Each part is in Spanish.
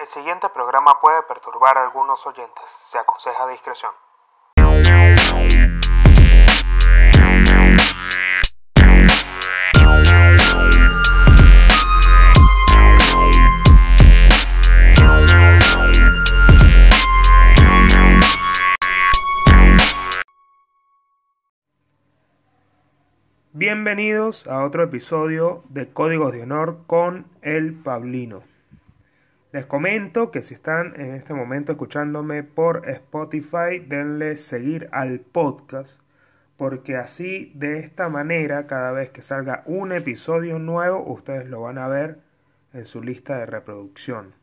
El siguiente programa puede perturbar a algunos oyentes. Se aconseja discreción. Bienvenidos a otro episodio de Códigos de Honor con el Pablino. Les comento que si están en este momento escuchándome por Spotify, denle seguir al podcast, porque así de esta manera, cada vez que salga un episodio nuevo, ustedes lo van a ver en su lista de reproducción.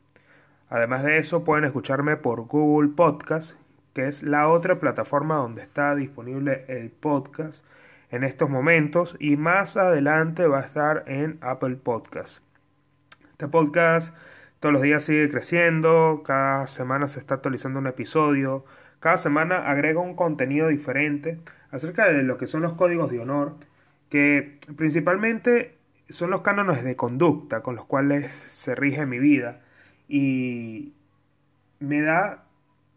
Además de eso, pueden escucharme por Google Podcast, que es la otra plataforma donde está disponible el podcast en estos momentos y más adelante va a estar en Apple Podcast. Este podcast todos los días sigue creciendo, cada semana se está actualizando un episodio, cada semana agrega un contenido diferente acerca de lo que son los códigos de honor, que principalmente son los cánones de conducta con los cuales se rige mi vida y me da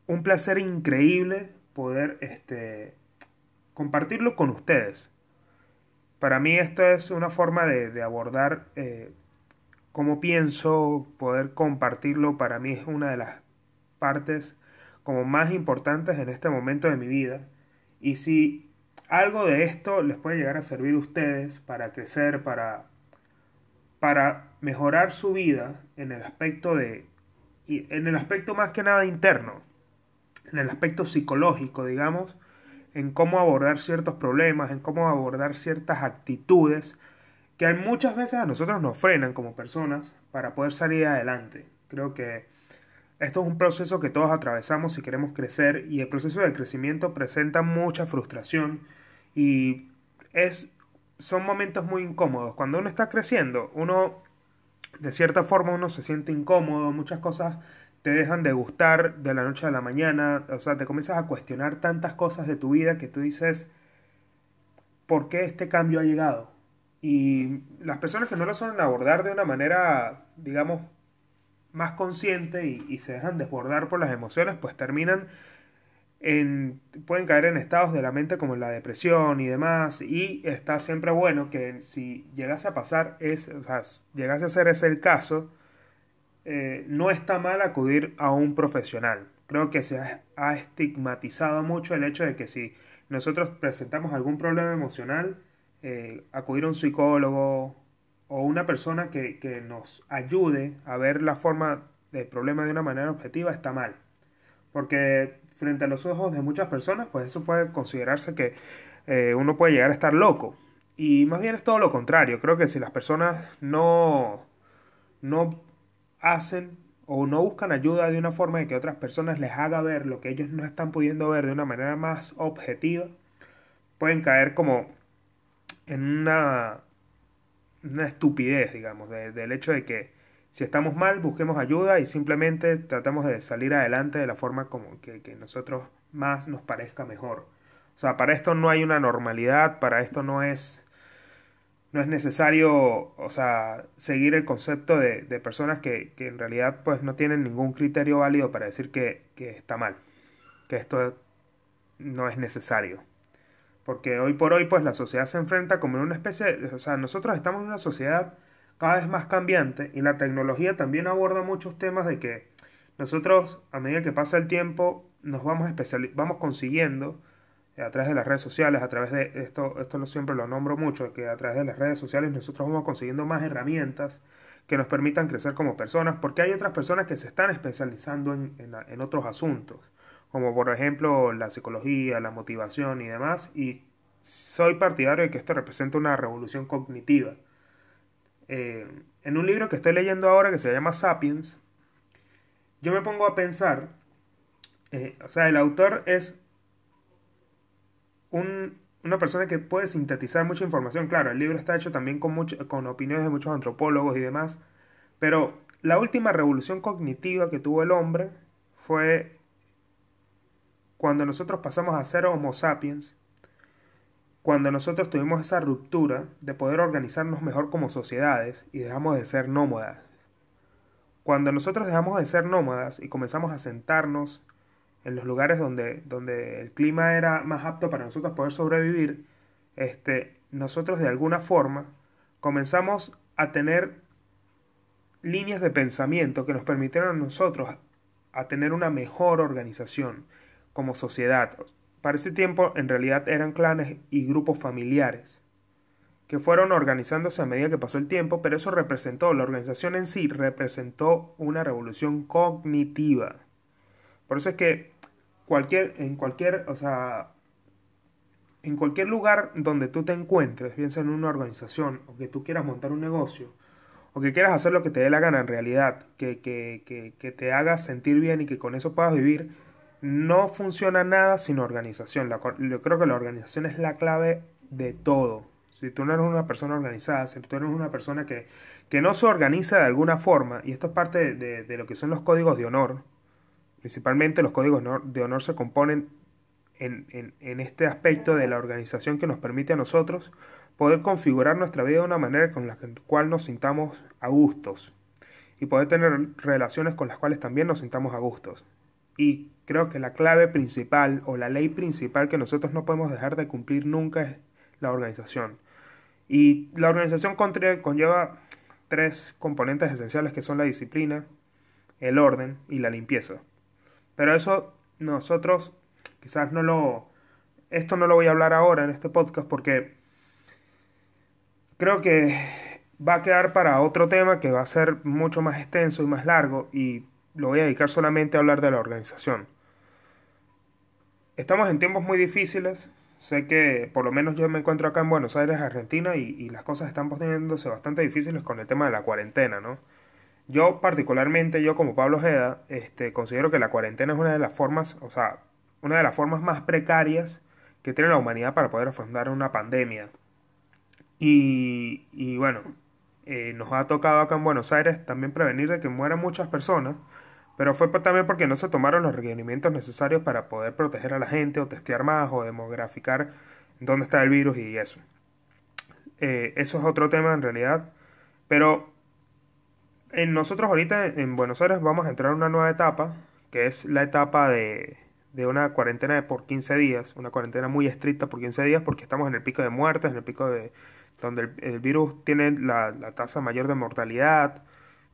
un placer increíble poder este, compartirlo con ustedes. Para mí esto es una forma de, abordar eh, cómo pienso, poder compartirlo, para mí es una de las partes como más importantes en este momento de mi vida. Y si algo de esto les puede llegar a servir a ustedes para crecer, para, para mejorar su vida en el aspecto de, en el aspecto más que nada interno, en el aspecto psicológico, digamos, en cómo abordar ciertos problemas, en cómo abordar ciertas actitudes que muchas veces a nosotros nos frenan como personas para poder salir adelante. Creo que esto es un proceso que todos atravesamos si queremos crecer y el proceso de crecimiento presenta mucha frustración y es son momentos muy incómodos. Cuando uno está creciendo, uno de cierta forma uno se siente incómodo, muchas cosas te dejan de gustar de la noche a la mañana, o sea, te comienzas a cuestionar tantas cosas de tu vida que tú dices, ¿por qué este cambio ha llegado? Y las personas que no lo suelen abordar de una manera, digamos, más consciente y, se dejan desbordar por las emociones, pues terminan en, pueden caer en estados de la mente como la depresión y demás. Y está siempre bueno que si llegase a pasar, es, o sea, llegase a ser ese el caso, eh, no está mal acudir a un profesional. Creo que se ha, estigmatizado mucho el hecho de que si nosotros presentamos algún problema emocional, eh, acudir a un psicólogo o una persona que, que, nos ayude a ver la forma del problema de una manera objetiva está mal. Porque frente a los ojos de muchas personas, pues eso puede considerarse que eh, uno puede llegar a estar loco. Y más bien es todo lo contrario. Creo que si las personas no, no hacen o no buscan ayuda de una forma de que otras personas les haga ver lo que ellos no están pudiendo ver de una manera más objetiva, pueden caer como en una, una estupidez, digamos, del hecho de que si estamos mal, busquemos ayuda y simplemente tratamos de salir adelante de la forma como que, que nosotros más nos parezca mejor. O sea, para esto no hay una normalidad, para esto no es no es necesario, o sea, seguir el concepto de, de personas que, que, en realidad pues no tienen ningún criterio válido para decir que, que está mal, que esto no es necesario. Porque hoy por hoy pues la sociedad se enfrenta como en una especie, de, o sea, nosotros estamos en una sociedad cada vez más cambiante y la tecnología también aborda muchos temas de que nosotros a medida que pasa el tiempo nos vamos, vamos consiguiendo a través de las redes sociales, a través de esto, esto lo siempre lo nombro mucho, que a través de las redes sociales nosotros vamos consiguiendo más herramientas que nos permitan crecer como personas, porque hay otras personas que se están especializando en, en, otros asuntos, como por ejemplo la psicología, la motivación y demás, y soy partidario de que esto representa una revolución cognitiva. Eh, en un libro que estoy leyendo ahora que se llama Sapiens, yo me pongo a pensar, eh, o sea, el autor es una persona que puede sintetizar mucha información. Claro, el libro está hecho también con, mucho, con opiniones de muchos antropólogos y demás, pero la última revolución cognitiva que tuvo el hombre fue cuando nosotros pasamos a ser Homo sapiens, cuando nosotros tuvimos esa ruptura de poder organizarnos mejor como sociedades y dejamos de ser nómadas. cuando nosotros dejamos de ser nómadas y comenzamos a sentarnos en los lugares donde, donde el clima era más apto para nosotros poder sobrevivir, este, nosotros de alguna forma comenzamos a tener líneas de pensamiento que nos permitieron a nosotros a tener una mejor organización como sociedad. Para ese tiempo en realidad eran clanes y grupos familiares que fueron organizándose a medida que pasó el tiempo, pero eso representó, la organización en sí representó una revolución cognitiva. Por eso es que cualquier, en cualquier, o sea, en cualquier lugar donde tú te encuentres, bien sea en una organización, o que tú quieras montar un negocio, o que quieras hacer lo que te dé la gana en realidad, que, que, que, que te haga sentir bien y que con eso puedas vivir, no funciona nada sin organización. yo creo que la organización es la clave de todo si tú no eres una persona organizada, si tú eres una persona que, que no se organiza de alguna forma, y esto es parte de, lo que son los códigos de honor, principalmente los códigos de honor se componen en, en, en, este aspecto de la organización que nos permite a nosotros poder configurar nuestra vida de una manera con la cual nos sintamos a gustos y poder tener relaciones con las cuales también nos sintamos a gustos. Y creo que la clave principal o la ley principal que nosotros no podemos dejar de cumplir nunca es la organización. Y la organización conlleva tres componentes esenciales que son la disciplina, el orden y la limpieza. Pero eso nosotros quizás no lo... Esto no lo voy a hablar ahora en este podcast porque creo que va a quedar para otro tema que va a ser mucho más extenso y más largo y lo voy a dedicar solamente a hablar de la organización. Estamos en tiempos muy difíciles, Sé que por lo menos yo me encuentro acá en Buenos Aires, Argentina, y, las cosas están poniéndose bastante difíciles con el tema de la cuarentena, ¿no? Yo particularmente, yo como Pablo Ojeda, este, considero que la cuarentena es una de las formas, o sea, una de las formas más precarias que tiene la humanidad para poder afrontar una pandemia. Y, y bueno, eh, nos ha tocado acá en Buenos Aires también prevenir de que mueran muchas personas, pero fue también porque no se tomaron los requerimientos necesarios para poder proteger a la gente o testear más o demograficar dónde está el virus y eso. Eh, eso es otro tema en realidad. Pero en nosotros ahorita en Buenos Aires vamos a entrar en una nueva etapa, que es la etapa de, de una cuarentena de por 15 días, una cuarentena muy estricta por 15 días porque estamos en el pico de muertes, en el pico de donde el, virus tiene la, la tasa mayor de mortalidad,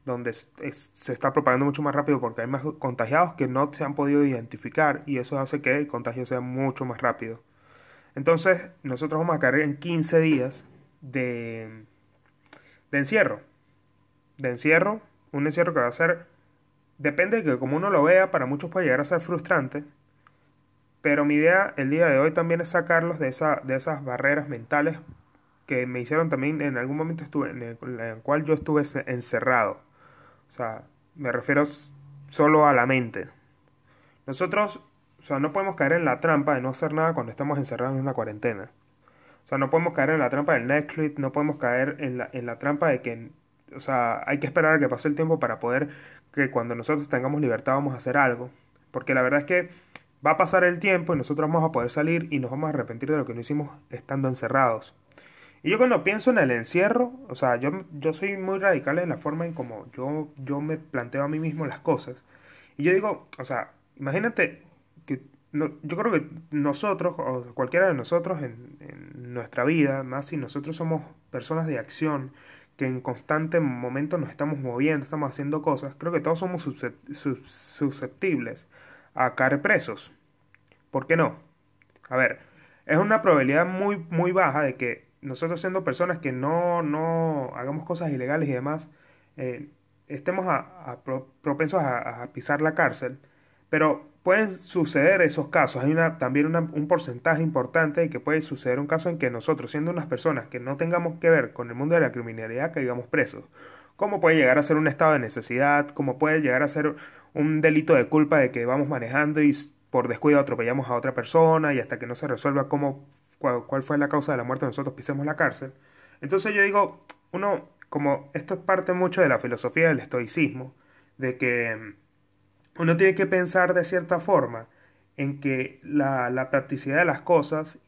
donde se está propagando mucho más rápido porque hay más contagiados que no se han podido identificar y eso hace que el contagio sea mucho más rápido. Entonces, nosotros vamos a caer en 15 días de, de encierro. De encierro, un encierro que va a ser, depende de que como uno lo vea, para muchos puede llegar a ser frustrante, pero mi idea el día de hoy también es sacarlos de, esa, de esas barreras mentales que me hicieron también en algún momento estuve en el, en el cual yo estuve encerrado o sea, me refiero solo a la mente. Nosotros, o sea, no podemos caer en la trampa de no hacer nada cuando estamos encerrados en una cuarentena. O sea, no podemos caer en la trampa del Netflix, no podemos caer en la, en la trampa de que, o sea, hay que esperar a que pase el tiempo para poder que cuando nosotros tengamos libertad vamos a hacer algo. Porque la verdad es que va a pasar el tiempo y nosotros vamos a poder salir y nos vamos a arrepentir de lo que no hicimos estando encerrados. Y yo cuando pienso en el encierro, o sea, yo, yo soy muy radical en la forma en como yo, yo me planteo a mí mismo las cosas. Y yo digo, o sea, imagínate que no, yo creo que nosotros, o cualquiera de nosotros en, en, nuestra vida, más si nosotros somos personas de acción, que en constante momento nos estamos moviendo, estamos haciendo cosas, creo que todos somos susceptibles a caer presos. ¿Por qué no? A ver, es una probabilidad muy, muy baja de que nosotros siendo personas que no, no hagamos cosas ilegales y demás, eh, estemos a, propensos a, pisar la cárcel, pero pueden suceder esos casos. Hay una, también un porcentaje importante de que puede suceder un caso en que nosotros, siendo unas personas que no tengamos que ver con el mundo de la criminalidad, caigamos presos. ¿Cómo puede llegar a ser un estado de necesidad? ¿Cómo puede llegar a ser un delito de culpa de que vamos manejando y por descuido atropellamos a otra persona y hasta que no se resuelva cómo cuál, fue la causa de la muerte, nosotros pisemos la cárcel. Entonces yo digo, uno, como esto es parte mucho de la filosofía del estoicismo, de que mm, uno tiene que pensar de cierta forma en que la, la practicidad de las cosas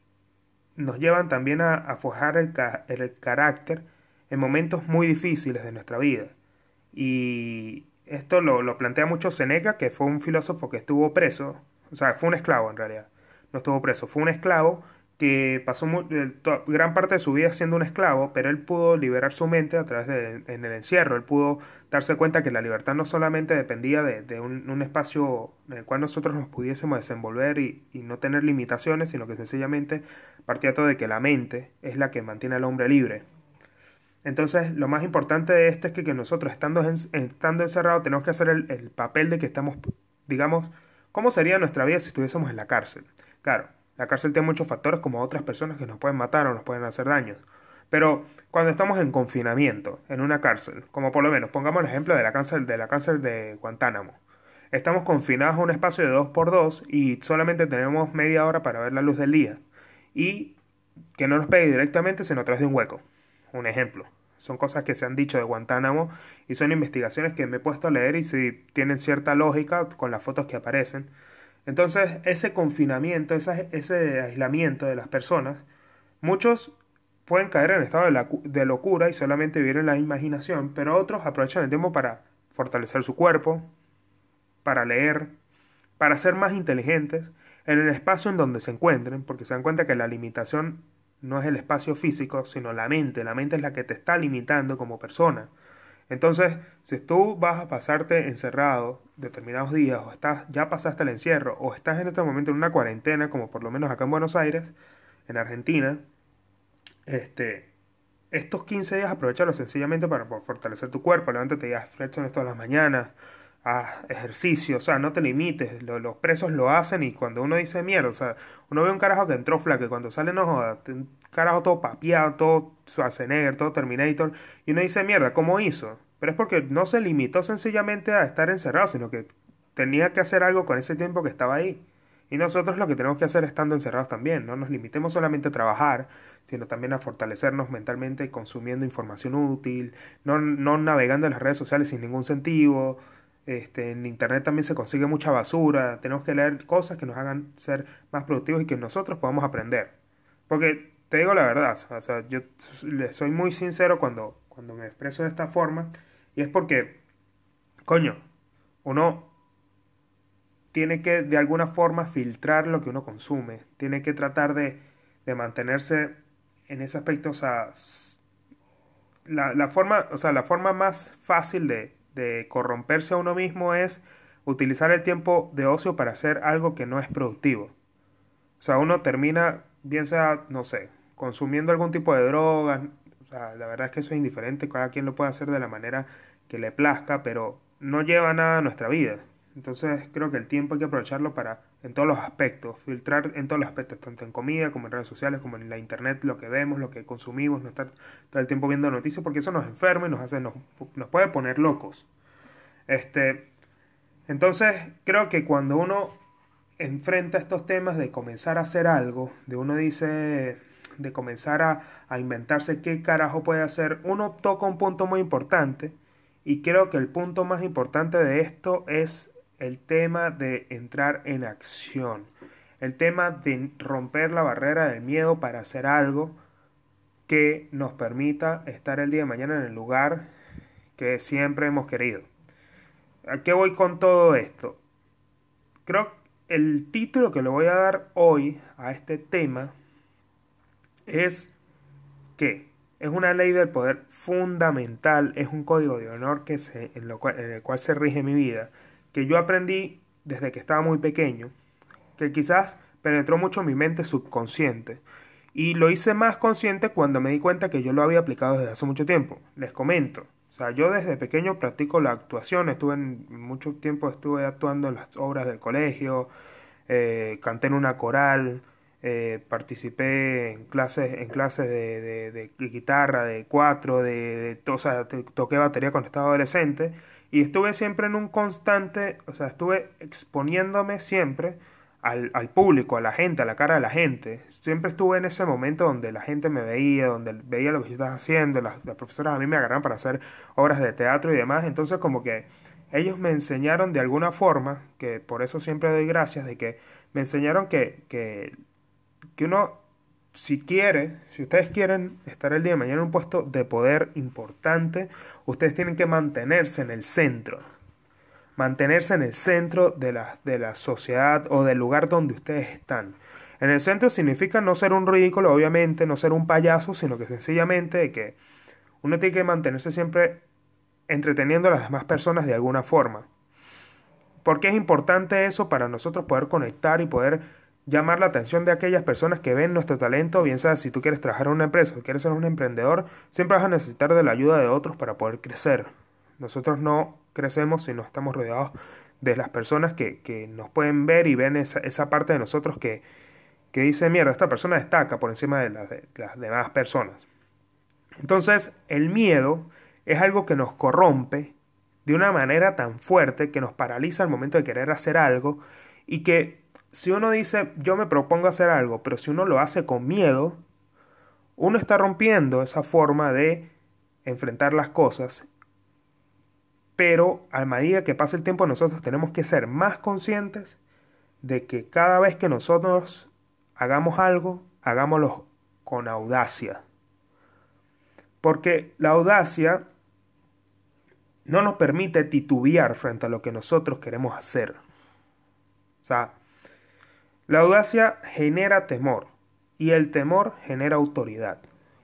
nos llevan también a, a forjar el, el, carácter en momentos muy difíciles de nuestra vida. Y esto lo, lo plantea mucho Seneca, que fue un filósofo que estuvo preso, o sea, fue un esclavo en realidad, no estuvo preso, fue un esclavo que pasó gran parte de su vida siendo un esclavo, pero él pudo liberar su mente a través de en el encierro. Él pudo darse cuenta que la libertad no solamente dependía de, un, espacio en el cual nosotros nos pudiésemos desenvolver y, no tener limitaciones, sino que sencillamente partía todo de que la mente es la que mantiene al hombre libre. Entonces, lo más importante de esto es que, nosotros, estando, estando encerrados, tenemos que hacer el, el papel de que estamos, digamos, ¿cómo sería nuestra vida si estuviésemos en la cárcel? Claro, la cárcel tiene muchos factores como otras personas que nos pueden matar o nos pueden hacer daño. Pero cuando estamos en confinamiento, en una cárcel, como por lo menos, pongamos el ejemplo de la cárcel de, la cárcel de Guantánamo. Estamos confinados a un espacio de 2x2 y solamente tenemos media hora para ver la luz del día. Y que no nos pegue directamente, sino a través de un hueco. Un ejemplo. Son cosas que se han dicho de Guantánamo y son investigaciones que me he puesto a leer y si tienen cierta lógica con las fotos que aparecen. Entonces, ese confinamiento, ese aislamiento de las personas, muchos pueden caer en estado de, de, locura y solamente vivir en la imaginación, pero otros aprovechan el tiempo para fortalecer su cuerpo, para leer, para ser más inteligentes en el espacio en donde se encuentren, porque se dan cuenta que la limitación no es el espacio físico, sino la mente. La mente es la que te está limitando como persona. Entonces, si tú vas a pasarte encerrado determinados días, o estás, ya pasaste el encierro, o estás en este momento en una cuarentena, como por lo menos acá en Buenos Aires, en Argentina, este, estos 15 días aprovechalo sencillamente para fortalecer tu cuerpo, levántate y haz flexiones todas las mañanas, haz ejercicio, o sea, no te limites, los presos lo hacen y cuando uno dice mierda, o sea, uno ve un carajo que entró flaco cuando sale no joda, un carajo todo papiado, todo Schwarzenegger, todo Terminator, y uno dice mierda, ¿cómo hizo? Pero es porque no se limitó sencillamente a estar encerrado, sino que tenía que hacer algo con ese tiempo que estaba ahí. Y nosotros lo que tenemos que hacer estando encerrados también, no nos limitemos solamente a trabajar, sino también a fortalecernos mentalmente consumiendo información útil, no, no navegando en las redes sociales sin ningún sentido, este, en Internet también se consigue mucha basura. Tenemos que leer cosas que nos hagan ser más productivos y que nosotros podamos aprender. Porque te digo la verdad, o sea, yo le soy muy sincero cuando, cuando me expreso de esta forma. Y es porque, coño, uno tiene que de alguna forma filtrar lo que uno consume. Tiene que tratar de, de mantenerse en ese aspecto. O sea, la, la, forma, o sea, la forma más fácil de, de corromperse a uno mismo es utilizar el tiempo de ocio para hacer algo que no es productivo. O sea, uno termina, bien sea, no sé, consumiendo algún tipo de drogas. O sea, la verdad es que eso es indiferente, cada quien lo puede hacer de la manera que le plazca, pero no lleva nada a nuestra vida. Entonces creo que el tiempo hay que aprovecharlo para, en todos los aspectos, filtrar en todos los aspectos, tanto en comida como en redes sociales, como en la internet, lo que vemos, lo que consumimos, no estar todo el tiempo viendo noticias, porque eso nos enferma y nos hace, nos, nos puede poner locos. Este, entonces creo que cuando uno enfrenta estos temas de comenzar a hacer algo, de uno dice, de comenzar a, a inventarse qué carajo puede hacer, uno toca un punto muy importante. Y creo que el punto más importante de esto es el tema de entrar en acción, el tema de romper la barrera del miedo para hacer algo que nos permita estar el día de mañana en el lugar que siempre hemos querido. ¿A qué voy con todo esto? Creo que el título que le voy a dar hoy a este tema es que es una ley del poder fundamental, es un código de honor que en, lo en el cual se rige mi vida que yo aprendí desde que estaba muy pequeño, que quizás penetró mucho en mi mente subconsciente. Y lo hice más consciente cuando me di cuenta que yo lo había aplicado desde hace mucho tiempo. Les comento. O sea, yo desde pequeño practico la actuación. Estuve en mucho tiempo estuve actuando en las obras del colegio. Eh, canté en una coral. Eh, participé en clases, en clases de, guitarra, de cuatro, de, de o sea, toqué batería cuando estaba adolescente y estuve siempre en un constante, o sea, estuve exponiéndome siempre al, al, público, a la gente, a la cara de la gente. Siempre estuve en ese momento donde la gente me veía, donde veía lo que yo estaba haciendo, las, las profesoras a mí me agarraron para hacer obras de teatro y demás, entonces como que ellos me enseñaron de alguna forma, que por eso siempre doy gracias, de que me enseñaron que, que, que uno si quiere, si ustedes quieren estar el día de mañana en un puesto de poder importante, ustedes tienen que mantenerse en el centro. mantenerse en el centro de la, de la sociedad o del lugar donde ustedes están. En el centro significa no ser un ridículo, obviamente, no ser un payaso, sino que sencillamente que uno tiene que mantenerse siempre entreteniendo a las demás personas de alguna forma. ¿Por qué es importante eso para nosotros poder conectar y poder llamar la atención de aquellas personas que ven nuestro talento, bien sea si tú quieres trabajar en una empresa o quieres ser un emprendedor, siempre vas a necesitar de la ayuda de otros para poder crecer. Nosotros no crecemos si no estamos rodeados de las personas que, que nos pueden ver y ven esa, esa parte de nosotros que, que, dice, mierda, esta persona destaca por encima de de las demás personas. Entonces, el miedo es algo que nos corrompe de una manera tan fuerte que nos paraliza al momento de querer hacer algo y que si uno dice yo me propongo hacer algo, pero si uno lo hace con miedo, uno está rompiendo esa forma de enfrentar las cosas pero a medida que pasa el tiempo nosotros tenemos que ser más conscientes de que cada vez que nosotros hagamos algo, hagámoslo con audacia. Porque la audacia no nos permite titubear frente a lo que nosotros queremos hacer. O sea, la audacia genera temor y el temor genera autoridad.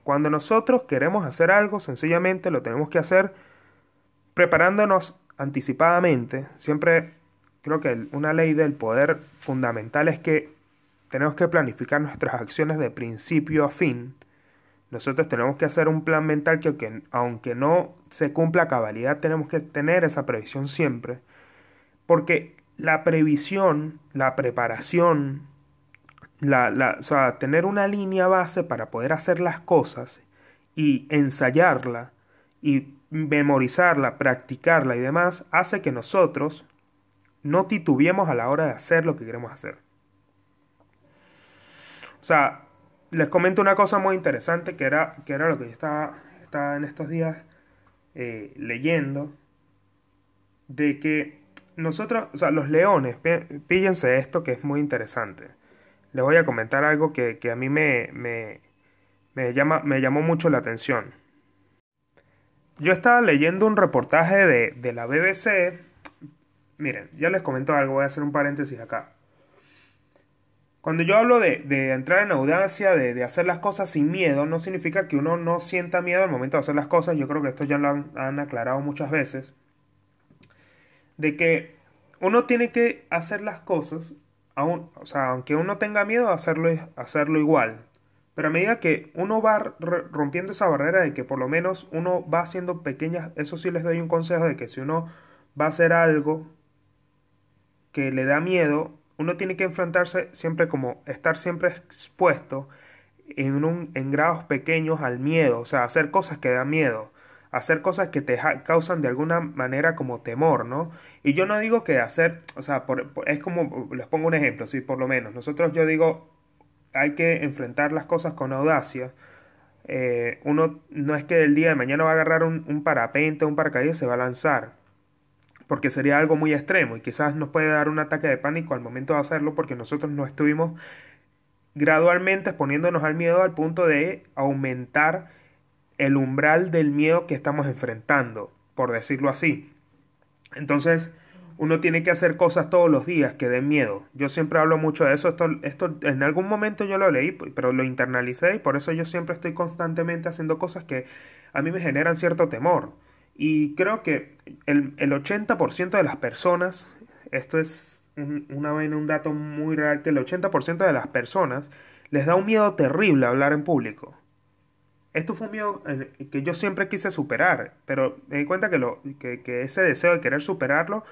Cuando nosotros queremos hacer algo, sencillamente lo tenemos que hacer preparándonos anticipadamente, siempre creo que una ley del poder fundamental es que tenemos que planificar nuestras acciones de principio a fin. Nosotros tenemos que hacer un plan mental que aunque, no se cumpla cabalidad, tenemos que tener esa previsión siempre. Porque la previsión, la preparación, la, la, o sea, tener una línea base para poder hacer las cosas y ensayarla y memorizarla, practicarla y demás, hace que nosotros no titubeemos a la hora de hacer lo que queremos hacer. O sea, les comento una cosa muy interesante que era, que era lo que yo estaba, estaba en estos días eh, leyendo, de que nosotros, o sea, los leones, píllense esto que es muy interesante. Les voy a comentar algo que, que a mí me, me, me, llama, me llamó mucho la atención. Yo estaba leyendo un reportaje de, de la BBC. Miren, ya les comento algo, voy a hacer un paréntesis acá. Cuando yo hablo de, de entrar en audacia, de, de, hacer las cosas sin miedo, no significa que uno no sienta miedo al momento de hacer las cosas. Yo creo que esto ya lo han, han aclarado muchas veces. De que uno tiene que hacer las cosas, aun, o sea, aunque uno tenga miedo, hacerlo, hacerlo igual. Pero a medida que uno va rompiendo esa barrera de que por lo menos uno va haciendo pequeñas, eso sí les doy un consejo de que si uno va a hacer algo que le da miedo, uno tiene que enfrentarse siempre como estar siempre expuesto en, un, en grados pequeños al miedo, o sea, hacer cosas que dan miedo, hacer cosas que te causan de alguna manera como temor, ¿no? Y yo no digo que hacer, o sea, es como, les pongo un ejemplo, sí, por lo menos, nosotros yo digo, hay que enfrentar las cosas con audacia. Eh, uno no es que el día de mañana va a agarrar un, un parapente, un paracaídas y se va a lanzar, porque sería algo muy extremo y quizás nos puede dar un ataque de pánico al momento de hacerlo porque nosotros no estuvimos gradualmente exponiéndonos al miedo al punto de aumentar el umbral del miedo que estamos enfrentando, por decirlo así. Entonces, uno tiene que hacer cosas todos los días que den miedo. Yo siempre hablo mucho de eso. Esto, esto en algún momento yo lo leí, pero lo internalicé y por eso yo siempre estoy constantemente haciendo cosas que a mí me generan cierto temor. Y creo que el, el 80% de las personas, esto es una, un dato muy real, que el 80% de las personas les da un miedo terrible hablar en público. Esto fue un miedo que yo siempre quise superar, pero me di cuenta que, lo, que, ese deseo de querer superarlo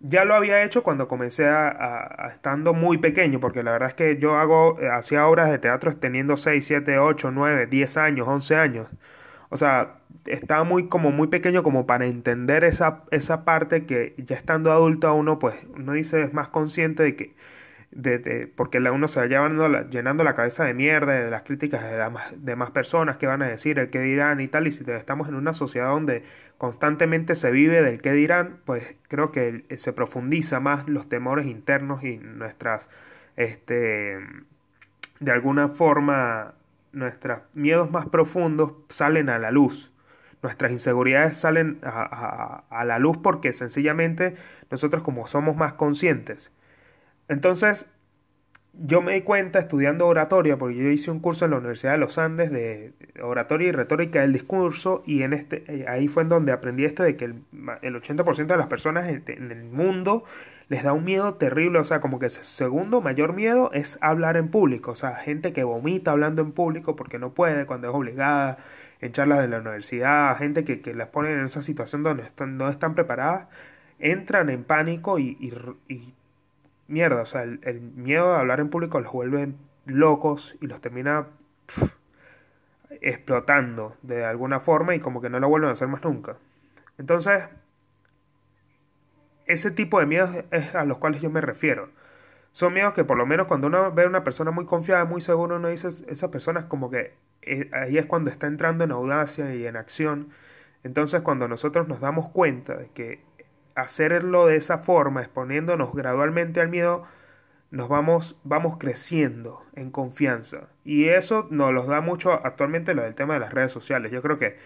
ya lo había hecho cuando comencé a, estando muy pequeño, porque la verdad es que yo hago, eh, hacía obras de teatro teniendo 6, 7, 8, 9, 10 años, 11 años. O sea, estaba muy como muy pequeño como para entender esa, esa parte que ya estando adulto a uno, pues uno dice es más consciente de que de, porque la uno se va llevando llenando la cabeza de mierda de las críticas de, las demás personas que van a decir, el qué dirán y tal, y si estamos en una sociedad donde constantemente se vive del qué dirán, pues creo que se profundiza más los temores internos y nuestras, este, de alguna forma, nuestros miedos más profundos salen a la luz. nuestras inseguridades salen a, a, la luz porque sencillamente nosotros como somos más conscientes. Entonces, yo me di cuenta estudiando oratoria, porque yo hice un curso en la Universidad de los Andes de oratoria y retórica del discurso, y en este, eh, ahí fue en donde aprendí esto de que el, el 80% de las personas en, el mundo les da un miedo terrible, o sea, como que el segundo mayor miedo es hablar en público, o sea, gente que vomita hablando en público porque no puede, cuando es obligada, en charlas de la universidad, gente que, que las ponen en esa situación donde están, no están preparadas, entran en pánico y, y mierda, o sea, el, miedo de hablar en público los vuelve locos y los termina explotando de alguna forma y como que no lo vuelven a hacer más nunca. Entonces, ese tipo de miedos es a los cuales yo me refiero. Son miedos que por lo menos cuando uno ve a una persona muy confiada, muy segura, uno dice, esa persona es como que eh, ahí es cuando está entrando en audacia y en acción. Entonces cuando nosotros nos damos cuenta de que hacerlo de esa forma, exponiéndonos gradualmente al miedo, nos vamos, vamos creciendo en confianza. Y eso nos lo da mucho actualmente lo del tema de las redes sociales. Yo creo que,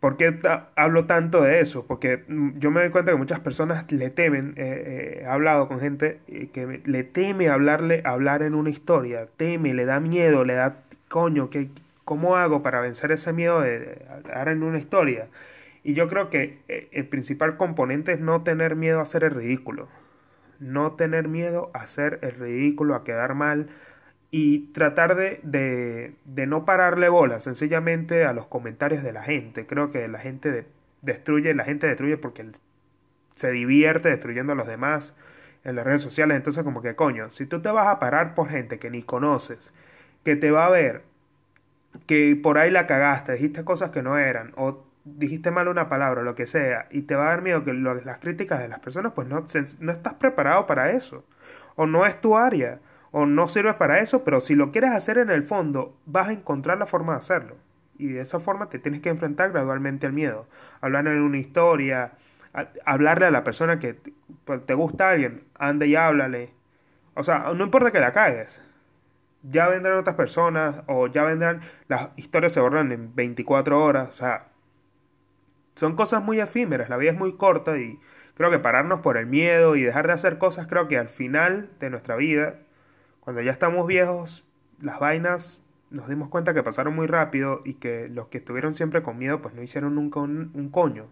¿por qué hablo tanto de eso? Porque mm, yo me doy cuenta que muchas personas le temen, eh, eh, he hablado con gente eh, que le teme hablarle, hablar en una historia, teme, le da miedo, le da, coño, ¿qué, ¿cómo hago para vencer ese miedo de hablar en una historia? Y yo creo que eh, el principal componente es no tener miedo a hacer el ridículo. No tener miedo a hacer el ridículo, a quedar mal y tratar de, de, de no pararle bola sencillamente a los comentarios de la gente. Creo que la gente destruye, la gente destruye porque se divierte destruyendo a los demás en las redes sociales. Entonces como que coño, si tú te vas a parar por gente que ni conoces, que te va a ver, que por ahí la cagaste, dijiste cosas que no eran, dijiste mal una palabra lo que sea, y te va a dar miedo que las críticas de las personas, pues no, no estás preparado para eso. O no es tu área, o no sirve para eso, pero si lo quieres hacer en el fondo, vas a encontrar la forma de hacerlo. Y de esa forma te tienes que enfrentar gradualmente al miedo. Hablar en una historia, hablarle a la persona que pues, te gusta a alguien, ande y háblale. O sea, no importa que la cagues. Ya vendrán otras personas o ya vendrán, las historias se borran en 24 horas. O sea, son cosas muy efímeras, la vida es muy corta y creo que pararnos por el miedo y dejar de hacer cosas, creo que al final de nuestra vida, cuando ya estamos viejos, las vainas nos dimos cuenta que pasaron muy rápido y que los que estuvieron siempre con miedo pues no hicieron nunca un, coño.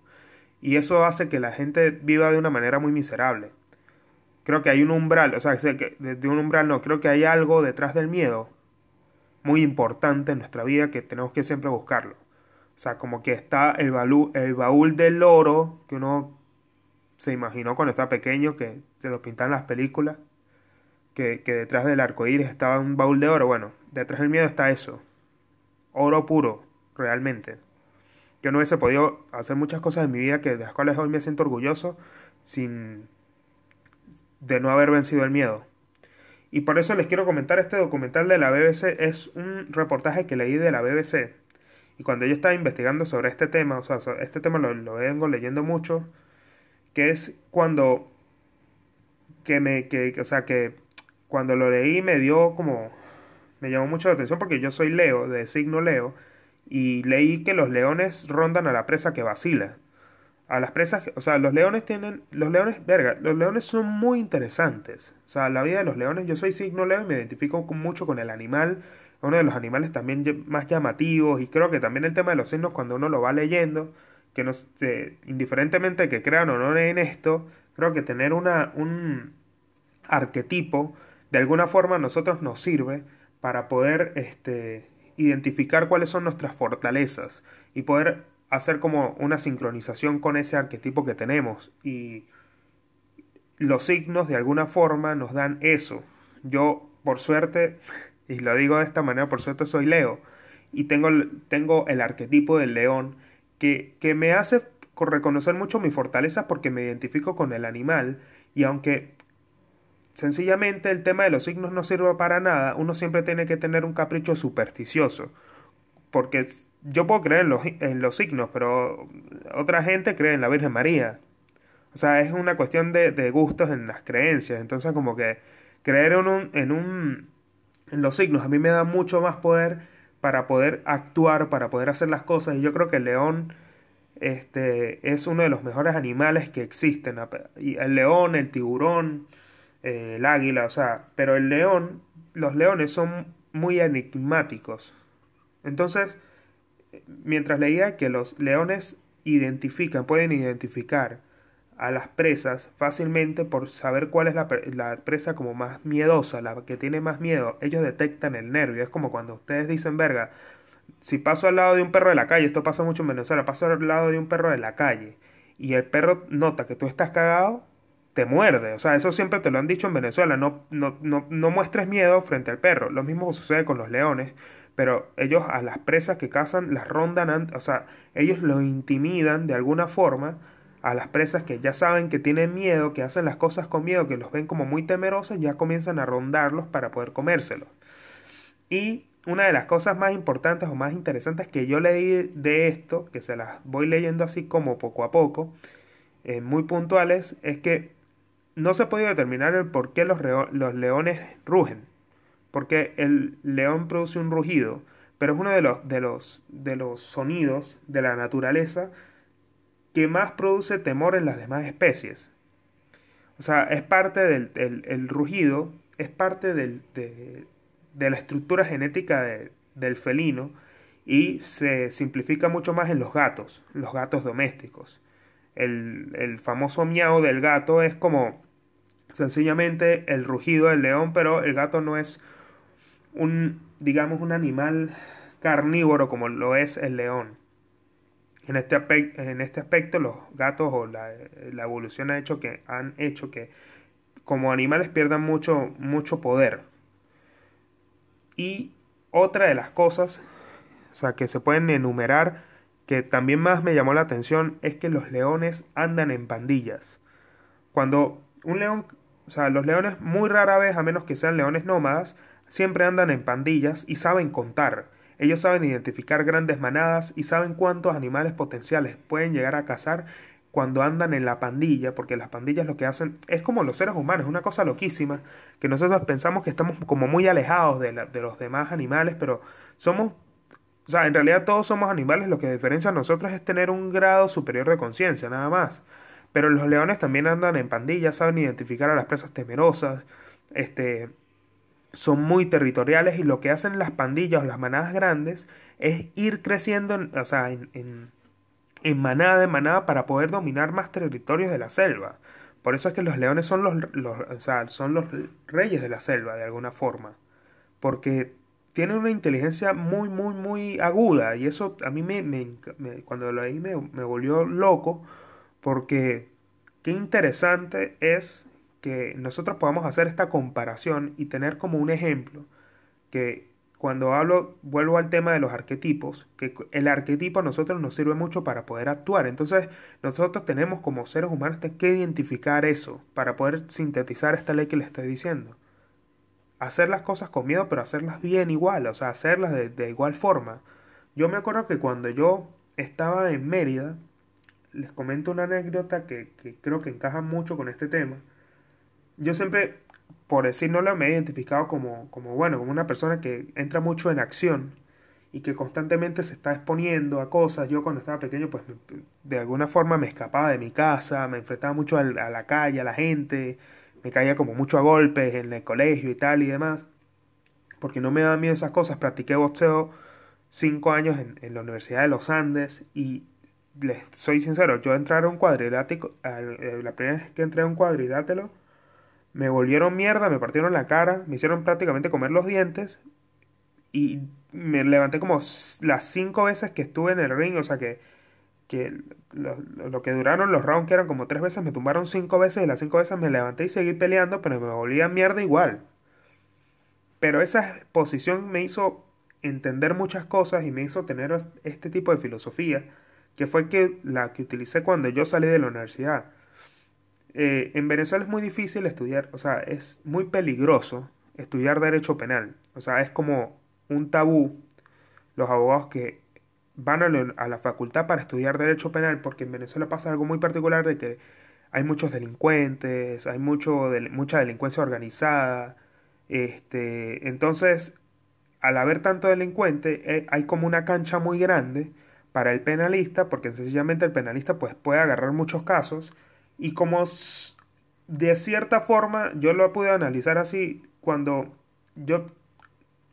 Y eso hace que la gente viva de una manera muy miserable. Creo que hay un umbral, o sea, de un umbral no, creo que hay algo detrás del miedo muy importante en nuestra vida que tenemos que siempre buscarlo. O sea, como que está el, el baúl del oro que uno se imaginó cuando estaba pequeño, que se lo pintan las películas, que, que detrás del arco iris estaba un baúl de oro. Bueno, detrás del miedo está eso. Oro puro, realmente. Yo no hubiese podido hacer muchas cosas en mi vida que de las cuales hoy me siento orgulloso sin de no haber vencido el miedo. Y por eso les quiero comentar este documental de la BBC. Es un reportaje que leí de la BBC y cuando yo estaba investigando sobre este tema, o sea, este tema lo, vengo leyendo mucho, que es cuando que me, que, o sea, que cuando lo leí me dio como, me llamó mucho la atención porque yo soy Leo, de signo Leo, y leí que los leones rondan a la presa que vacila. A las presas, o sea, los leones tienen, los leones, verga, los leones son muy interesantes. O sea, la vida de los leones, yo soy signo Leo y me identifico mucho con el animal uno de los animales también más llamativos y creo que también el tema de los signos cuando uno lo va leyendo, que no, indiferentemente que crean o no en esto, creo que tener una, un arquetipo de alguna forma a nosotros nos sirve para poder este, identificar cuáles son nuestras fortalezas y poder hacer como una sincronización con ese arquetipo que tenemos y los signos de alguna forma nos dan eso. Yo, por suerte, y lo digo de esta manera, por suerte soy Leo, y tengo, tengo el arquetipo del león que, que me hace reconocer mucho mi fortaleza porque me identifico con el animal, y aunque sencillamente el tema de los signos no sirve para nada, uno siempre tiene que tener un capricho supersticioso. Porque yo puedo creer en los, en los signos, pero otra gente cree en la Virgen María. O sea, es una cuestión de, de gustos en las creencias. Entonces, como que creer en un, en un los signos a mí me da mucho más poder para poder actuar, para poder hacer las cosas. Y yo creo que el león este, es uno de los mejores animales que existen. El león, el tiburón, eh, el águila, o sea, pero el león, los leones son muy enigmáticos. Entonces, mientras leía que los leones identifican, pueden identificar a las presas fácilmente por saber cuál es la, la, presa como más miedosa, la que tiene más miedo. Ellos detectan el nervio. Es como cuando ustedes dicen, verga, si paso al lado de un perro de la calle, esto pasa mucho en Venezuela, paso al lado de un perro de la calle y el perro nota que tú estás cagado, te muerde. O sea, eso siempre te lo han dicho en Venezuela. No, no, no, no muestres miedo frente al perro. Lo mismo sucede con los leones. Pero ellos a las presas que cazan las rondan, o sea, ellos lo intimidan de alguna forma a las presas que ya saben que tienen miedo, que hacen las cosas con miedo, que los ven como muy temerosos, ya comienzan a rondarlos para poder comérselos. Y una de las cosas más importantes o más interesantes que yo leí de esto, que se las voy leyendo así como poco a poco, eh, muy puntuales, es que no se ha podido determinar el por qué los, los leones rugen. Porque el león produce un rugido, pero es uno de los, de los, de los sonidos de la naturaleza que más produce temor en las demás especies. O sea, es parte del el, rugido, es parte del, de, la estructura genética del felino y se simplifica mucho más en los gatos, los gatos domésticos. El, el famoso miau del gato es como sencillamente el rugido del león, pero el gato no es un, digamos, un animal carnívoro como lo es el león. En este, en este aspecto, los gatos o la, evolución ha hecho que, han hecho que como animales pierdan mucho, mucho poder. Y otra de las cosas, o sea, que se pueden enumerar, que también más me llamó la atención, es que los leones andan en pandillas. Cuando un león, o sea, los leones muy rara vez, a menos que sean leones nómadas, siempre andan en pandillas y saben contar. Ellos saben identificar grandes manadas y saben cuántos animales potenciales pueden llegar a cazar cuando andan en la pandilla, porque las pandillas lo que hacen es como los seres humanos, una cosa loquísima, que nosotros pensamos que estamos como muy alejados de, de los demás animales, pero somos, o sea, en realidad todos somos animales, lo que diferencia a nosotros es tener un grado superior de conciencia, nada más. Pero los leones también andan en pandillas, saben identificar a las presas temerosas, este, son muy territoriales y lo que hacen las pandillas o las manadas grandes es ir creciendo, en, o sea, en, en, manada de manada para poder dominar más territorios de la selva. Por eso es que los leones son los, o sea, son los reyes de la selva, de alguna forma. Porque tienen una inteligencia muy, muy, muy aguda. Y eso a mí me, me, cuando lo leí me volvió loco. Porque qué interesante es nosotros podamos hacer esta comparación y tener como un ejemplo que cuando hablo, vuelvo al tema de los arquetipos, que el arquetipo a nosotros nos sirve mucho para poder actuar. Entonces, nosotros tenemos como seres humanos que identificar eso para poder sintetizar esta ley que le estoy diciendo. Hacer las cosas con miedo, pero hacerlas bien igual, o sea, hacerlas de, igual forma. Yo me acuerdo que cuando yo estaba en Mérida, les comento una anécdota que creo que encaja mucho con este tema yo siempre, por decirlo, me he identificado como, como, bueno, como una persona que entra mucho en acción y que constantemente se está exponiendo a cosas. Yo cuando estaba pequeño, pues de alguna forma me escapaba de mi casa, me enfrentaba mucho a la calle, a la gente, me caía como mucho a golpes en el colegio y tal y demás, porque no me daban miedo esas cosas. Practiqué boxeo cinco años en, en la Universidad de los Andes y les soy sincero, yo entrar a un cuadrilátero, eh, la primera vez que entré a un cuadrilátero, me volvieron mierda, me partieron la cara, me hicieron prácticamente comer los dientes y me levanté como las cinco veces que estuve en el ring, o sea que, que lo, que duraron los rounds que eran como tres veces, me tumbaron cinco veces y las cinco veces me levanté y seguí peleando, pero me volvía mierda igual. Pero esa posición me hizo entender muchas cosas y me hizo tener este tipo de filosofía, que fue que la que utilicé cuando yo salí de la universidad. Eh, en Venezuela es muy difícil estudiar, o sea, es muy peligroso estudiar derecho penal. O sea, es como un tabú los abogados que van a, la facultad para estudiar derecho penal, porque en Venezuela pasa algo muy particular de que hay muchos delincuentes, hay mucho mucha delincuencia organizada. Este, entonces, al haber tanto delincuente, eh, hay como una cancha muy grande para el penalista, porque sencillamente el penalista pues, puede agarrar muchos casos, y como de cierta forma yo lo pude analizar así, cuando yo,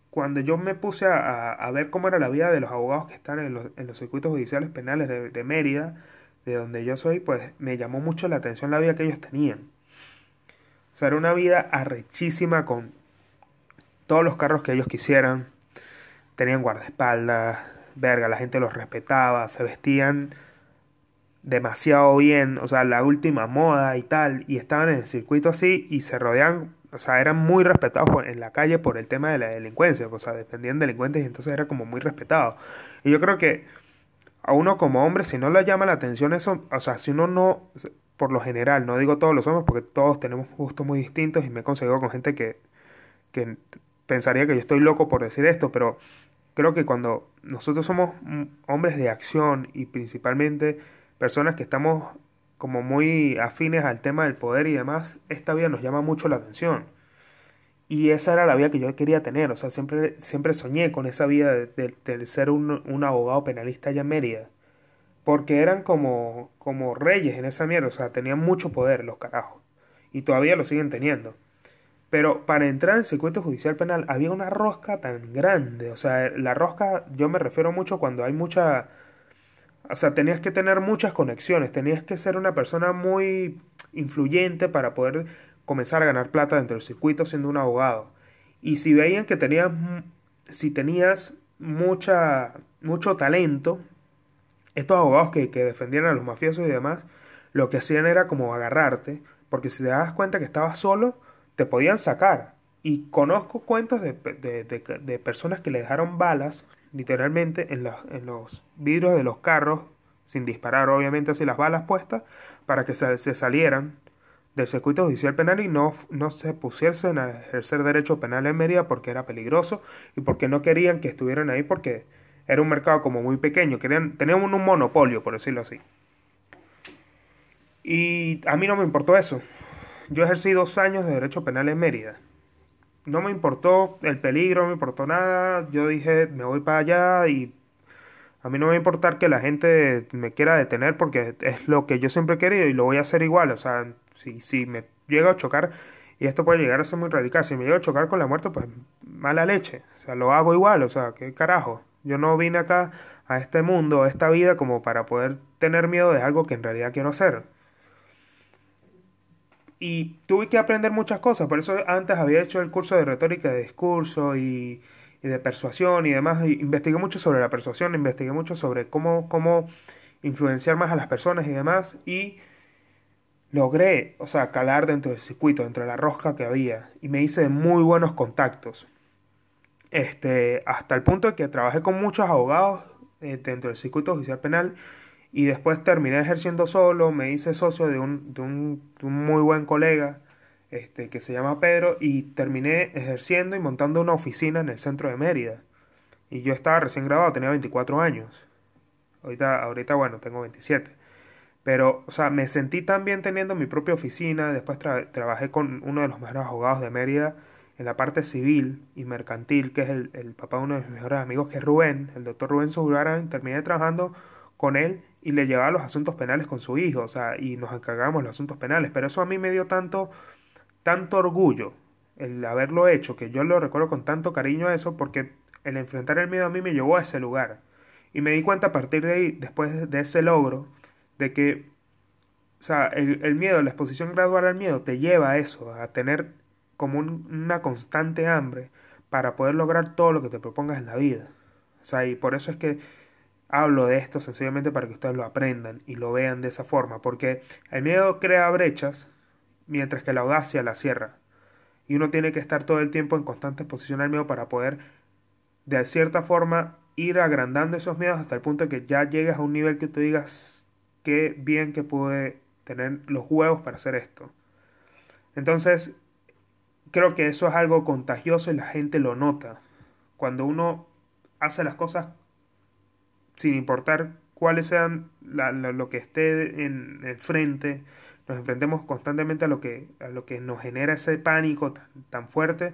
cuando yo me puse a, a, ver cómo era la vida de los abogados que están en los, en los circuitos judiciales penales de, de Mérida, de donde yo soy, pues me llamó mucho la atención la vida que ellos tenían. O sea, era una vida arrechísima con todos los carros que ellos quisieran. Tenían guardaespaldas, verga, la gente los respetaba, se vestían demasiado bien, o sea, la última moda y tal, y estaban en el circuito así y se rodean, o sea, eran muy respetados en la calle por el tema de la delincuencia, o sea, defendían delincuentes y entonces era como muy respetado. Y yo creo que a uno como hombre, si no le llama la atención eso, o sea, si uno no, por lo general, no digo todos los hombres, porque todos tenemos gustos muy distintos y me he conseguido con gente que, que pensaría que yo estoy loco por decir esto, pero creo que cuando nosotros somos hombres de acción y principalmente personas que estamos como muy afines al tema del poder y demás, esta vida nos llama mucho la atención. Y esa era la vida que yo quería tener, o sea, siempre, siempre soñé con esa vida de, ser un, un, abogado penalista allá en Mérida. Porque eran como, como reyes en esa mierda, o sea, tenían mucho poder los carajos. Y todavía lo siguen teniendo. Pero para entrar al circuito judicial penal había una rosca tan grande. O sea, la rosca yo me refiero mucho cuando hay mucha... O sea, tenías que tener muchas conexiones, tenías que ser una persona muy influyente para poder comenzar a ganar plata dentro del circuito siendo un abogado. Y si veían que tenías, si tenías mucha, mucho talento, estos abogados que, que defendían a los mafiosos y demás, lo que hacían era como agarrarte, porque si te das cuenta que estabas solo, te podían sacar. Y conozco cuentos de, de, de, personas que le dejaron balas, literalmente, en los, en los vidrios de los carros, sin disparar, obviamente, así las balas puestas, para que se, salieran del circuito judicial penal y no, no se pusiesen a ejercer derecho penal en Mérida porque era peligroso y porque no querían que estuvieran ahí porque era un mercado como muy pequeño, querían, tenían un monopolio, por decirlo así. Y a mí no me importó eso yo ejercí dos años de Derecho Penal en Mérida. No me importó el peligro, no me importó nada. Yo dije, me voy para allá y a mí no me va a importar que la gente me quiera detener porque es lo que yo siempre he querido y lo voy a hacer igual. O sea, si, si me llega a chocar, y esto puede llegar a ser muy radical, si me llega a chocar con la muerte, pues mala leche. O sea, lo hago igual, o sea, qué carajo. Yo no vine acá a este mundo, a esta vida, como para poder tener miedo de algo que en realidad quiero hacer y tuve que aprender muchas cosas, por eso antes había hecho el curso de retórica de discurso y, de persuasión y demás, investigué mucho sobre la persuasión, investigué mucho sobre cómo, cómo influenciar más a las personas y demás, y logré, o sea, calar dentro del circuito, dentro de la rosca que había, y me hice muy buenos contactos. Este, hasta el punto de que trabajé con muchos abogados eh, dentro del circuito judicial penal y después terminé ejerciendo solo, me hice socio de un, de un, muy buen colega este, que se llama Pedro y terminé ejerciendo y montando una oficina en el centro de Mérida. Y yo estaba recién graduado, tenía 24 años. Ahorita, ahorita bueno, tengo 27. Pero, o sea, me sentí tan bien teniendo mi propia oficina. Después trabajé con uno de los mejores abogados de Mérida en la parte civil y mercantil, que es el, el papá de uno de mis mejores amigos, que es Rubén, el doctor Rubén Subarain. Terminé trabajando con él y le llevaba los asuntos penales con su hijo, o sea, y nos encargábamos los asuntos penales, pero eso a mí me dio tanto, tanto orgullo el haberlo hecho, que yo lo recuerdo con tanto cariño eso, porque el enfrentar el miedo a mí me llevó a ese lugar. Y me di cuenta a partir de ahí, después de ese logro, de que, o sea, el, miedo, la exposición gradual al miedo te lleva a eso, a tener como una constante hambre para poder lograr todo lo que te propongas en la vida. O sea, y por eso es que Hablo de esto sencillamente para que ustedes lo aprendan y lo vean de esa forma, porque el miedo crea brechas mientras que la audacia la cierra. Y uno tiene que estar todo el tiempo en constante exposición al miedo para poder, de cierta forma, ir agrandando esos miedos hasta el punto de que ya llegues a un nivel que tú digas, qué bien que pude tener los huevos para hacer esto. Entonces, creo que eso es algo contagioso y la gente lo nota. Cuando uno hace las cosas sin importar cuáles sean lo que esté en el frente, nos enfrentemos constantemente a lo que, a lo que nos genera ese pánico tan, fuerte,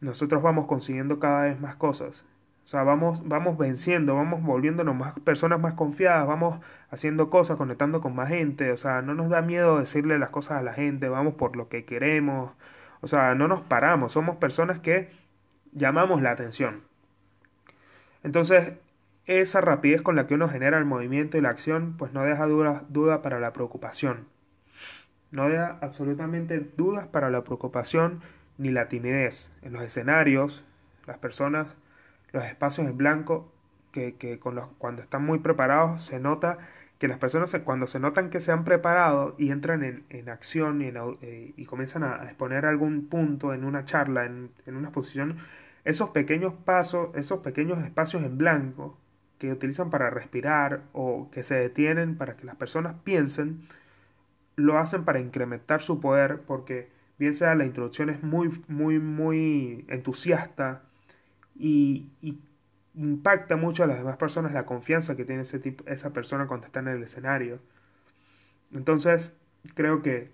nosotros vamos consiguiendo cada vez más cosas. O sea, vamos, vamos venciendo, vamos volviéndonos más personas más confiadas, vamos haciendo cosas, conectando con más gente. O sea, no nos da miedo decirle las cosas a la gente, vamos por lo que queremos. O sea, no nos paramos, somos personas que llamamos la atención. Entonces, esa rapidez con la que uno genera el movimiento y la acción, pues no deja duda, para la preocupación. No deja absolutamente dudas para la preocupación ni la timidez. En los escenarios, las personas, los espacios en blanco, que, con los, cuando están muy preparados se nota que las personas cuando se notan que se han preparado y entran en, acción y, eh, y, comienzan a exponer algún punto en una charla, en, en una exposición, esos pequeños pasos, esos pequeños espacios en blanco que utilizan para respirar o que se detienen para que las personas piensen, lo hacen para incrementar su poder porque bien sea la introducción es muy, muy, muy entusiasta y, impacta mucho a las demás personas la confianza que tiene ese tipo, esa persona cuando está en el escenario. Entonces, creo que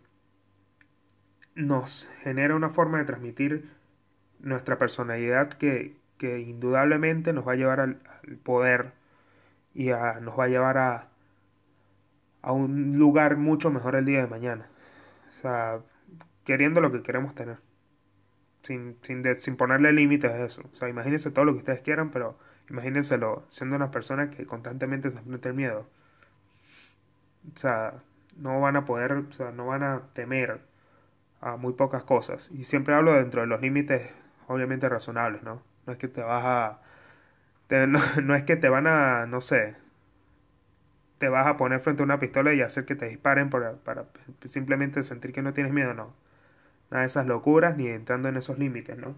nos genera una forma de transmitir nuestra personalidad que, que indudablemente nos va a llevar al, poder y nos va a llevar a, a un lugar mucho mejor el día de mañana. O sea, queriendo lo que queremos tener. Sin, sin, sin ponerle límites a eso. O sea, imagínense todo lo que ustedes quieran, pero imagínenselo siendo una persona que constantemente se enfrenta el miedo. O sea, no van a poder, o sea, no van a temer a muy pocas cosas. Y siempre hablo dentro de los límites, obviamente razonables, ¿no? No es que te vas a... no, no es que te van a, no sé, te vas a poner frente a una pistola y hacer que te disparen para, para simplemente sentir que no tienes miedo, no nada de esas locuras ni entrando en esos límites, ¿no?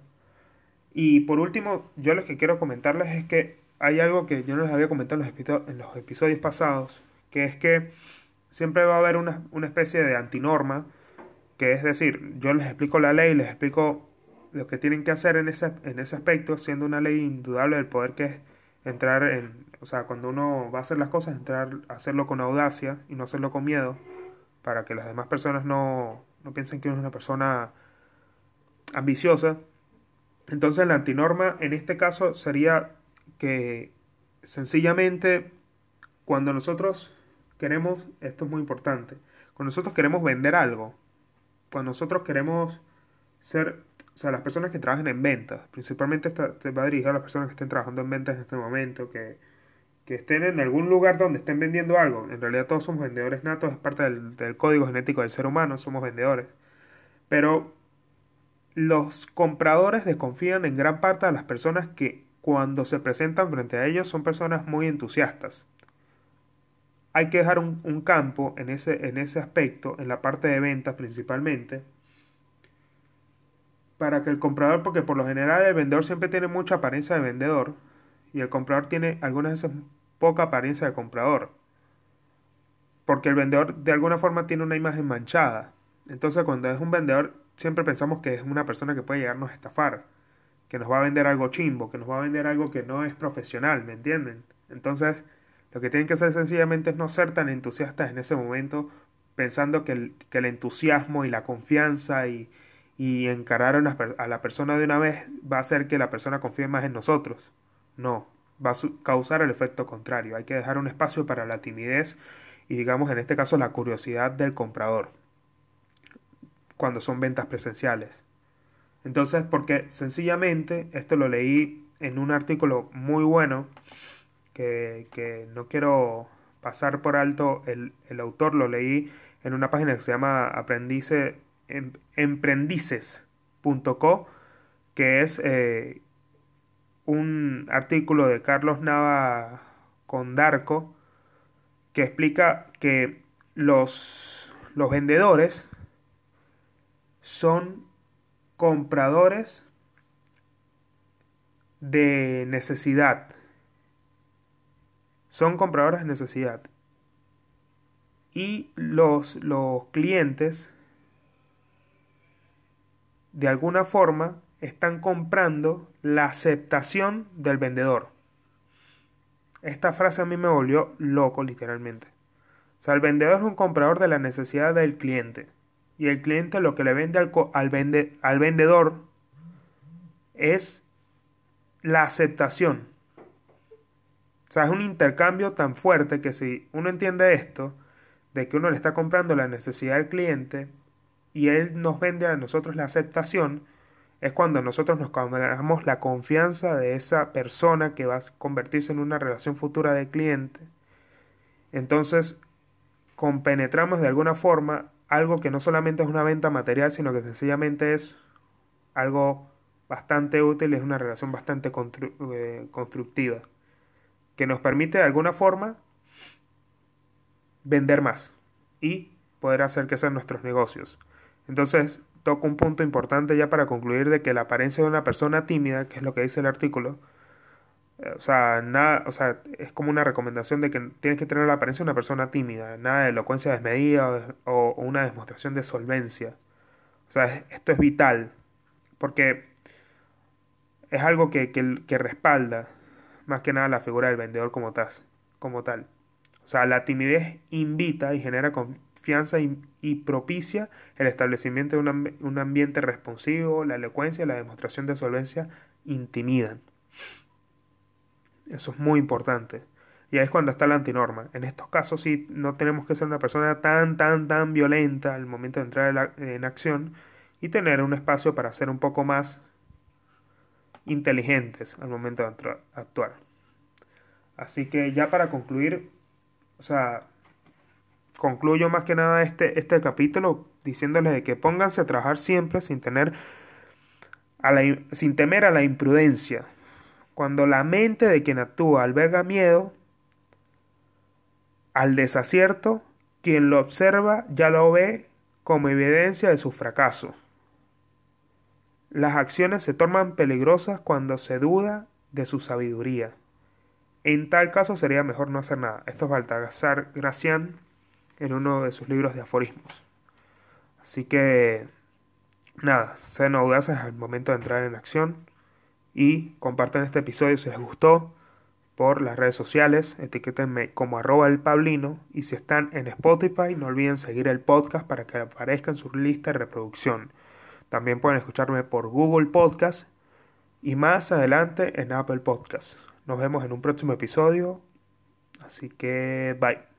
Y por último, yo lo que quiero comentarles es que hay algo que yo no les había comentado en los, episodios pasados, que es que siempre va a haber una, una especie de antinorma, que es decir, yo les explico la ley, les explico lo que tienen que hacer en ese, en ese aspecto, siendo una ley indudable del poder que es entrar en, o sea, cuando uno va a hacer las cosas, entrar, hacerlo con audacia y no hacerlo con miedo, para que las demás personas no, no piensen que uno es una persona ambiciosa. Entonces la antinorma en este caso sería que sencillamente cuando nosotros queremos, esto es muy importante, cuando nosotros queremos vender algo, cuando nosotros queremos ser, o sea, las personas que trabajan en ventas, principalmente esta, se va a dirigir a las personas que estén trabajando en ventas en este momento, que, que estén en algún lugar donde estén vendiendo algo. En realidad todos somos vendedores natos, es parte del, código genético del ser humano, somos vendedores. Pero los compradores desconfían en gran parte de las personas que cuando se presentan frente a ellos son personas muy entusiastas. Hay que dejar un, un campo en ese, en ese aspecto, en la parte de ventas principalmente, para que el comprador, porque por lo general el vendedor siempre tiene mucha apariencia de vendedor, y el comprador tiene algunas veces poca apariencia de comprador. Porque el vendedor de alguna forma tiene una imagen manchada. Entonces cuando es un vendedor siempre pensamos que es una persona que puede llegarnos a estafar, que nos va a vender algo chimbo, que nos va a vender algo que no es profesional, ¿me entienden? Entonces lo que tienen que hacer sencillamente es no ser tan entusiastas en ese momento pensando que el, que el entusiasmo y la confianza y, y encarar a, la persona de una vez va a hacer que la persona confíe más en nosotros. No, va a causar el efecto contrario. Hay que dejar un espacio para la timidez y digamos en este caso la curiosidad del comprador cuando son ventas presenciales. Entonces, porque sencillamente, esto lo leí en un artículo muy bueno, que, que no quiero pasar por alto, el, el, autor lo leí en una página que se llama aprendice, emprendices.co, que es eh, un artículo de Carlos Nava Condarco que explica que los, los vendedores son compradores de necesidad. Son compradores de necesidad. Y los, los clientes, de alguna forma, están comprando la aceptación del vendedor. Esta frase a mí me volvió loco literalmente. O sea, el vendedor es un comprador de la necesidad del cliente. Y el cliente lo que le vende al, al, vende, al vendedor es la aceptación. O sea, es un intercambio tan fuerte que si uno entiende esto, de que uno le está comprando la necesidad del cliente y él nos vende a nosotros la aceptación, es cuando nosotros nos ganamos la confianza de esa persona que va a convertirse en una relación futura de cliente. Entonces, compenetramos de alguna forma algo que no solamente es una venta material, sino que sencillamente es algo bastante útil, es una relación bastante eh, constructiva, que nos permite de alguna forma vender más y poder hacer sean nuestros negocios. Entonces, toco un punto importante ya para concluir de que la apariencia de una persona tímida, que es lo que dice el artículo, eh, o sea, nada, o sea, es como una recomendación de que tienes que tener la apariencia de una persona tímida, nada de elocuencia desmedida o, una demostración de solvencia. O sea, esto es vital, porque es algo que, que, respalda más que nada la figura del vendedor como tal, como tal. O sea, la timidez invita y genera confianza y, propicia el establecimiento de un, un, ambiente responsivo, la elocuencia y la demostración de solvencia intimidan. Eso es muy importante. Y ahí es cuando está la antinorma. En estos casos sí no tenemos que ser una persona tan, tan, tan violenta al momento de entrar en acción y tener un espacio para ser un poco más inteligentes al momento de actuar. Así que ya para concluir, o sea, concluyo más que nada este, este capítulo diciéndoles que pónganse a trabajar siempre sin tener a la, sin temer a la imprudencia. Cuando la mente de quien actúa alberga miedo al desacierto, quien lo observa ya lo ve como evidencia de su fracaso. Las acciones se tornan peligrosas cuando se duda de su sabiduría. En tal caso sería mejor no hacer nada. Esto es Baltasar Gracián en uno de sus libros de aforismos. Así que, nada, sean audaces al momento de entrar en acción y compartan este episodio si les gustó por las redes sociales, etiquétenme como arroba el Pablino y si están en Spotify no olviden seguir el podcast para que aparezca en su lista de reproducción. También pueden escucharme por Google Podcast y más adelante en Apple Podcast. Nos vemos en un próximo episodio. Así que bye.